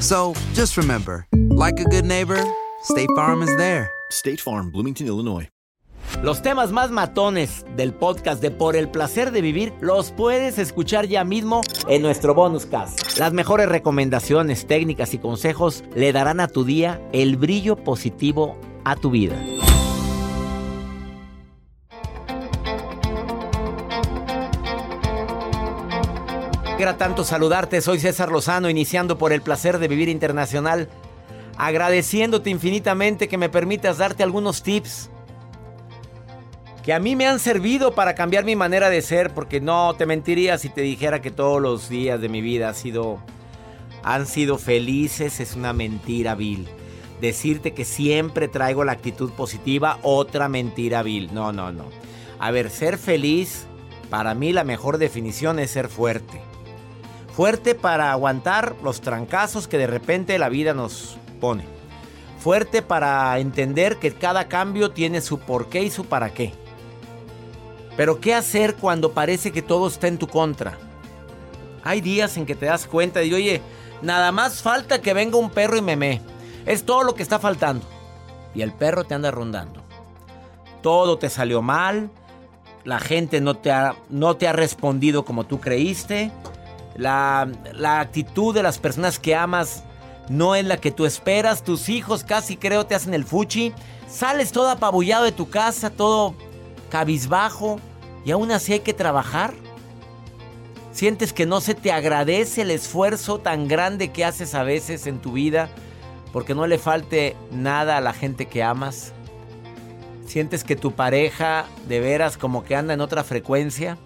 So just remember, like a good neighbor, State Farm is there. State Farm, Bloomington, Illinois. Los temas más matones del podcast de Por el placer de vivir los puedes escuchar ya mismo en nuestro bonus cast. Las mejores recomendaciones, técnicas y consejos le darán a tu día el brillo positivo a tu vida. Era tanto saludarte, soy César Lozano, iniciando por el placer de vivir internacional, agradeciéndote infinitamente que me permitas darte algunos tips que a mí me han servido para cambiar mi manera de ser, porque no te mentiría si te dijera que todos los días de mi vida han sido felices, es una mentira vil. Decirte que siempre traigo la actitud positiva, otra mentira vil. No, no, no. A ver, ser feliz, para mí la mejor definición es ser fuerte. Fuerte para aguantar los trancazos que de repente la vida nos pone. Fuerte para entender que cada cambio tiene su porqué y su para qué. Pero ¿qué hacer cuando parece que todo está en tu contra? Hay días en que te das cuenta de, oye, nada más falta que venga un perro y me me. Es todo lo que está faltando. Y el perro te anda rondando. Todo te salió mal. La gente no te ha, no te ha respondido como tú creíste. La, actitud de las personas que amas no es la que tú esperas. Tus hijos casi creo te hacen el fuchi. Sales todo apabullado de tu casa, todo cabizbajo. Y aún así hay que trabajar. Sientes que no se te agradece el esfuerzo tan grande que haces a veces en tu vida porque no le falte nada a la gente que amas. Sientes que tu pareja de veras como que anda en otra frecuencia.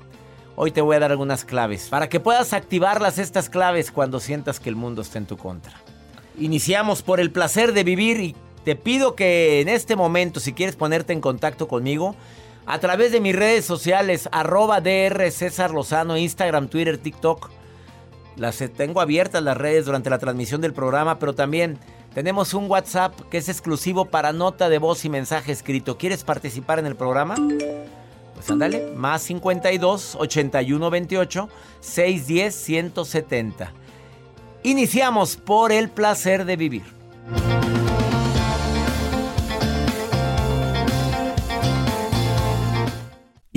Hoy te voy a dar algunas claves para que puedas activarlas estas claves cuando sientas que el mundo está en tu contra. Iniciamos por el placer de vivir y te pido que en este momento, si quieres ponerte en contacto conmigo, a través de mis redes sociales, arroba DR César Lozano, Instagram, Twitter, TikTok. Las tengo abiertas las redes durante la transmisión del programa, pero también tenemos un WhatsApp que es exclusivo para nota de voz y mensaje escrito. ¿Quieres participar en el programa? Pues ándale, más 52 81 28 610 170. Iniciamos por el placer de vivir.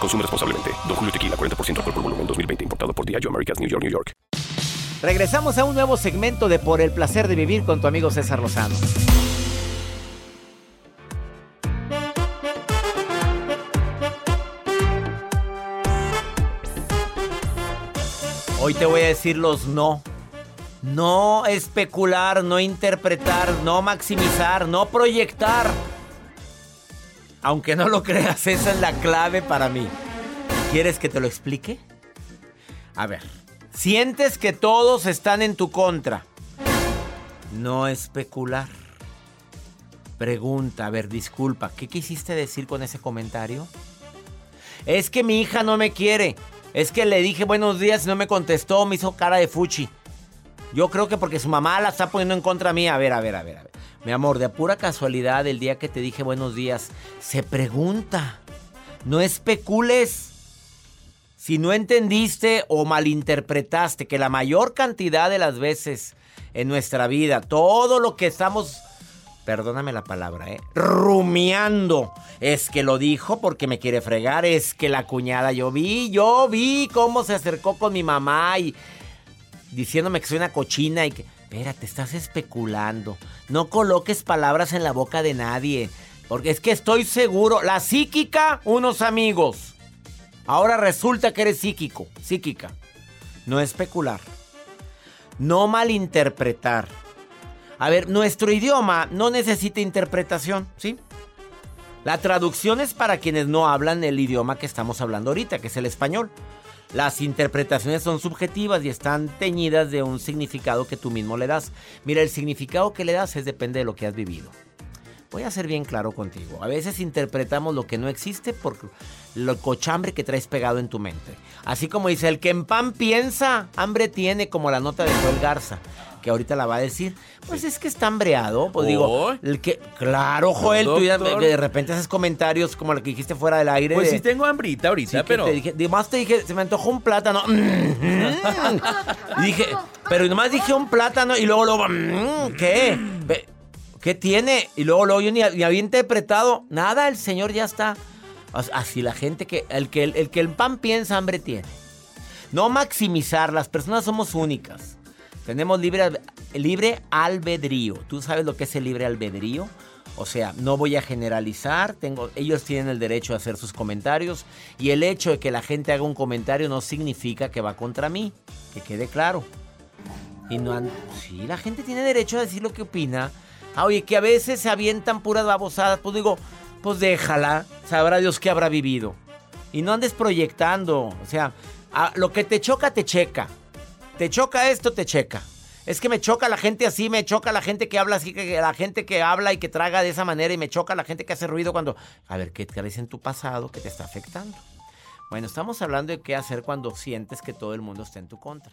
Consume responsablemente. Don Julio Tequila, 40% alcohol por volumen, 2020. Importado por Diageo Americas, New York, New York. Regresamos a un nuevo segmento de Por el placer de vivir con tu amigo César Lozano. Hoy te voy a decir los no. No especular, no interpretar, no maximizar, no proyectar. Aunque no lo creas, esa es la clave para mí. ¿Quieres que te lo explique? A ver, sientes que todos están en tu contra. No especular. Pregunta, a ver, disculpa, ¿qué quisiste decir con ese comentario? Es que mi hija no me quiere. Es que le dije buenos días y no me contestó, me hizo cara de fuchi. Yo creo que porque su mamá la está poniendo en contra mía. A ver, a ver, a ver, a ver. Mi amor, de pura casualidad, el día que te dije buenos días, se pregunta. No especules. Si no entendiste o malinterpretaste que la mayor cantidad de las veces en nuestra vida, todo lo que estamos, perdóname la palabra, ¿eh? rumiando, es que lo dijo porque me quiere fregar, es que la cuñada, yo vi, yo vi cómo se acercó con mi mamá y diciéndome que soy una cochina y que... Espérate, estás especulando. No coloques palabras en la boca de nadie. Porque es que estoy seguro. La psíquica, unos amigos. Ahora resulta que eres psíquico, psíquica. No especular. No malinterpretar. A ver, nuestro idioma no necesita interpretación, ¿sí? La traducción es para quienes no hablan el idioma que estamos hablando ahorita, que es el español. Las interpretaciones son subjetivas y están teñidas de un significado que tú mismo le das. Mira, el significado que le das es depende de lo que has vivido. Voy a ser bien claro contigo. A veces interpretamos lo que no existe por lo cochambre que traes pegado en tu mente. Así como dice, el que en pan piensa, hambre tiene, como la nota de Joel Garza, que ahorita la va a decir. Pues es que está hambreado. Pues digo, Oh. el que, claro, Joel, tú ya de repente haces comentarios como el que dijiste fuera del aire. Pues de- sí tengo hambrita ahorita, Sí, pero... te dije, además te dije, se me antojó un plátano. y dije, pero nomás dije un plátano y luego, luego, mm, ¿qué? ¿Qué tiene? Y luego, luego yo ni, ni había interpretado nada, el señor ya está. As- Así la gente que, el que, el que el pan piensa, hambre tiene. No maximizar, las personas somos únicas. Tenemos libre, libre albedrío. ¿Tú sabes lo que es el libre albedrío? O sea, no voy a generalizar, tengo, ellos tienen el derecho a hacer sus comentarios y el hecho de que la gente haga un comentario no significa que va contra mí, que quede claro. Y no sí, la gente tiene derecho a decir lo que opina. Ah, oye, que a veces se avientan puras babosadas, pues digo, pues déjala, sabrá Dios que habrá vivido. Y no andes proyectando, o sea, a- lo que te choca, te checa. Te choca esto, te checa. Es que me choca la gente así, me choca la gente que habla así, que la gente que habla y que traga de esa manera y me choca la gente que hace ruido cuando... A ver, ¿qué traes en tu pasado que te está afectando? Bueno, estamos hablando de qué hacer cuando sientes que todo el mundo está en tu contra.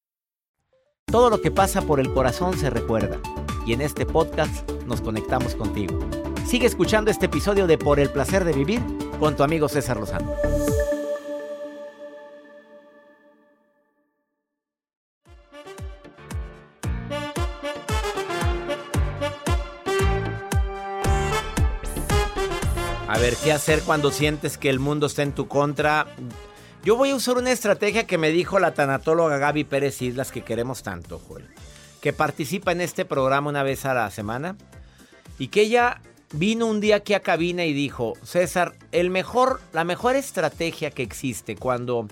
Todo lo que pasa por el corazón se recuerda. Y en este podcast nos conectamos contigo. Sigue escuchando este episodio de Por el placer de vivir con tu amigo César Lozano. A ver, ¿qué hacer cuando sientes que el mundo está en tu contra? Yo voy a usar una estrategia que me dijo la tanatóloga Gaby Pérez Islas que queremos tanto, Joel. Que participa en este programa una vez a la semana. Y que ella vino un día aquí a cabina y dijo, César, el mejor, la mejor estrategia que existe cuando,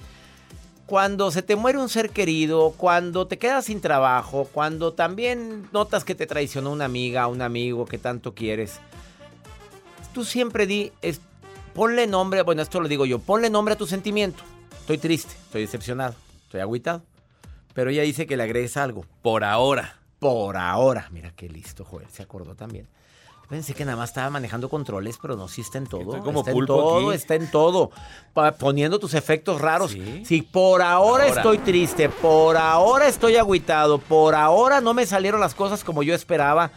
cuando se te muere un ser querido, cuando te quedas sin trabajo, cuando también notas que te traicionó una amiga, un amigo que tanto quieres. Tú siempre di, es, ponle nombre, bueno, esto lo digo yo, ponle nombre a tu sentimiento. Estoy triste, estoy decepcionado, estoy agüitado. Pero ella dice que le agregues algo. Por ahora. Por ahora. Mira qué listo, Joel, se acordó también. Pensé que nada más estaba manejando controles, pero no, sí está en todo. Estoy como está en todo, aquí. está en todo. Pa- poniendo tus efectos raros. Sí. Por ahora, ahora. estoy triste, por ahora estoy agüitado, por ahora no me salieron las cosas como yo esperaba.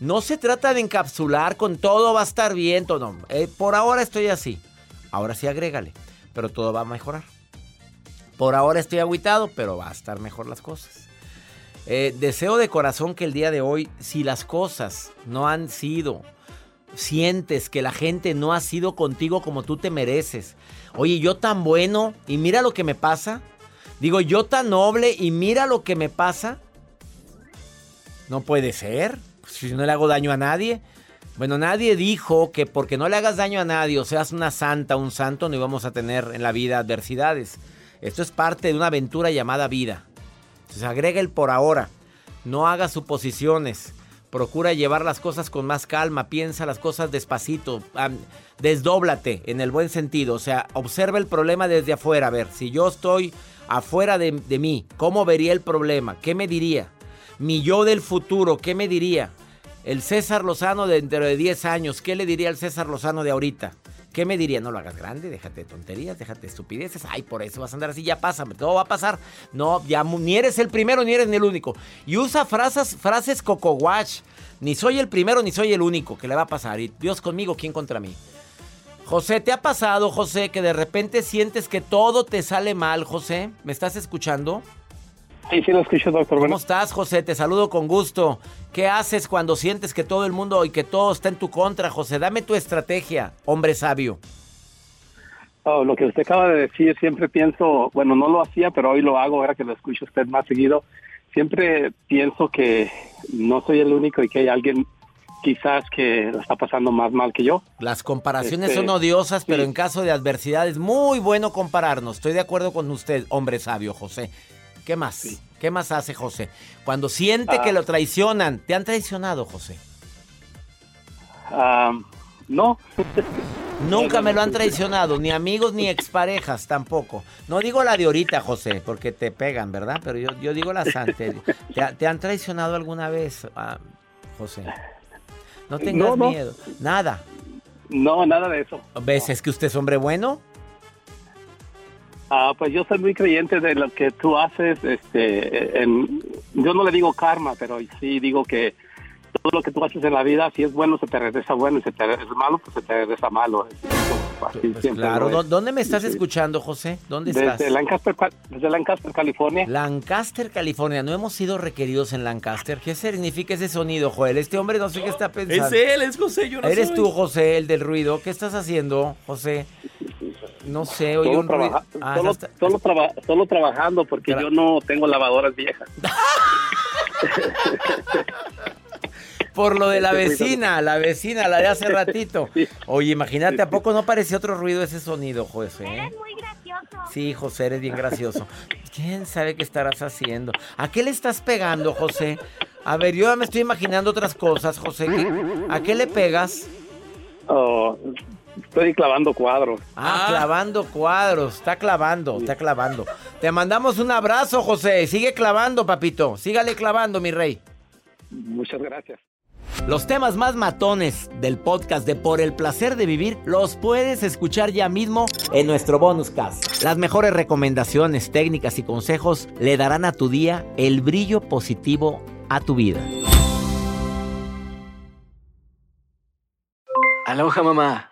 No se trata de encapsular con todo va a estar bien, todo. Eh, por ahora estoy así. Ahora sí agrégale, pero todo va a mejorar. Por ahora estoy agüitado, pero va a estar mejor las cosas. Eh, deseo de corazón que el día de hoy, si las cosas no han sido, sientes que la gente no ha sido contigo como tú te mereces. Oye, yo tan bueno y mira lo que me pasa. Digo, yo tan noble y mira lo que me pasa. No puede ser. Pues, si no le hago daño a nadie. Bueno, nadie dijo que porque no le hagas daño a nadie o seas una santa, un santo, no íbamos a tener en la vida adversidades. Esto es parte de una aventura llamada vida. Entonces agrega el por ahora. No hagas suposiciones. Procura llevar las cosas con más calma. Piensa las cosas despacito. desdóblate en el buen sentido. O sea, observa el problema desde afuera. A ver, si yo estoy afuera de, de mí, ¿cómo vería el problema? ¿Qué me diría? Mi yo del futuro, ¿qué me diría? El César Lozano de dentro de 10 años, ¿qué le diría al César Lozano de ahorita? ¿Qué me diría? No lo hagas grande, déjate de tonterías, déjate de estupideces. Ay, por eso vas a andar así, ya pásame, todo va a pasar. No, ya ni eres el primero ni eres ni el único. Y usa frases, frases coco watch. Ni soy el primero ni soy el único que le va a pasar. Y Dios conmigo, ¿quién contra mí? José, ¿te ha pasado, José, que de repente sientes que todo te sale mal, José? ¿Me estás escuchando? Sí, sí, lo escucho, doctor. ¿Cómo estás, José? Te saludo con gusto. ¿Qué haces cuando sientes que todo el mundo y que todo está en tu contra, José? Dame tu estrategia, hombre sabio. oh, lo que usted acaba de decir, siempre pienso, bueno, no lo hacía, pero hoy lo hago, ahora que lo escucho usted más seguido. Siempre pienso que no soy el único y que hay alguien quizás que lo está pasando más mal que yo. Las comparaciones Este, son odiosas, pero sí. en caso de adversidad es muy bueno compararnos. Estoy de acuerdo con usted, hombre sabio, José. ¿Qué más? ¿Qué más hace José? Cuando siente Ah. que lo traicionan, ¿te han traicionado, José? Ah, no, Nunca me lo han traicionado, ni amigos ni exparejas tampoco. No digo la de ahorita, José, porque te pegan, ¿verdad? Pero yo, yo digo las antes. ¿Te, ha- te han traicionado alguna vez, ah, José? No tengas No, no. miedo. Nada. no, nada de eso. ¿Ves? ¿Es que usted es hombre bueno? Ah, pues yo soy muy creyente de lo que tú haces. Este, en- yo no le digo karma, pero sí digo que todo lo que tú haces en la vida, si es bueno, se te regresa bueno, y si te regresa malo, pues se te regresa malo. Así Pues claro. lo ¿Dó- es. ¿Dónde me estás Sí. escuchando, José? ¿Dónde estás? Desde Lancaster, Ca- desde Lancaster, California. Lancaster, California. No hemos sido requeridos en Lancaster. ¿Qué significa ese sonido, Joel? Este hombre no sé qué está pensando. Es él, es José, yo no ¿Eres soy. tú, José, el del ruido? ¿Qué estás haciendo, José? No sé, oye Solo, un ruido. trabaja- Ah, solo, está- solo, traba- solo trabajando porque Tra- yo no tengo lavadoras viejas. Por lo de la vecina, la vecina, la de hace ratito. Oye, imagínate, ¿a poco no parecía otro ruido ese sonido, José? Eres muy gracioso. Sí, José, eres bien gracioso. ¿Quién sabe qué estarás haciendo? ¿A qué le estás pegando, José? A ver, yo ya me estoy imaginando otras cosas, José. ¿Qué- ¿A qué le pegas? Oh, estoy clavando cuadros. Ah, Ah. clavando cuadros. Está clavando, está clavando. Te mandamos un abrazo, José. Sigue clavando, papito. Sígale clavando, mi rey. Muchas gracias. Los temas más matones del podcast de Por el placer de vivir los puedes escuchar ya mismo en nuestro bonus cast. Las mejores recomendaciones, técnicas y consejos le darán a tu día el brillo positivo a tu vida. Aloha mamá.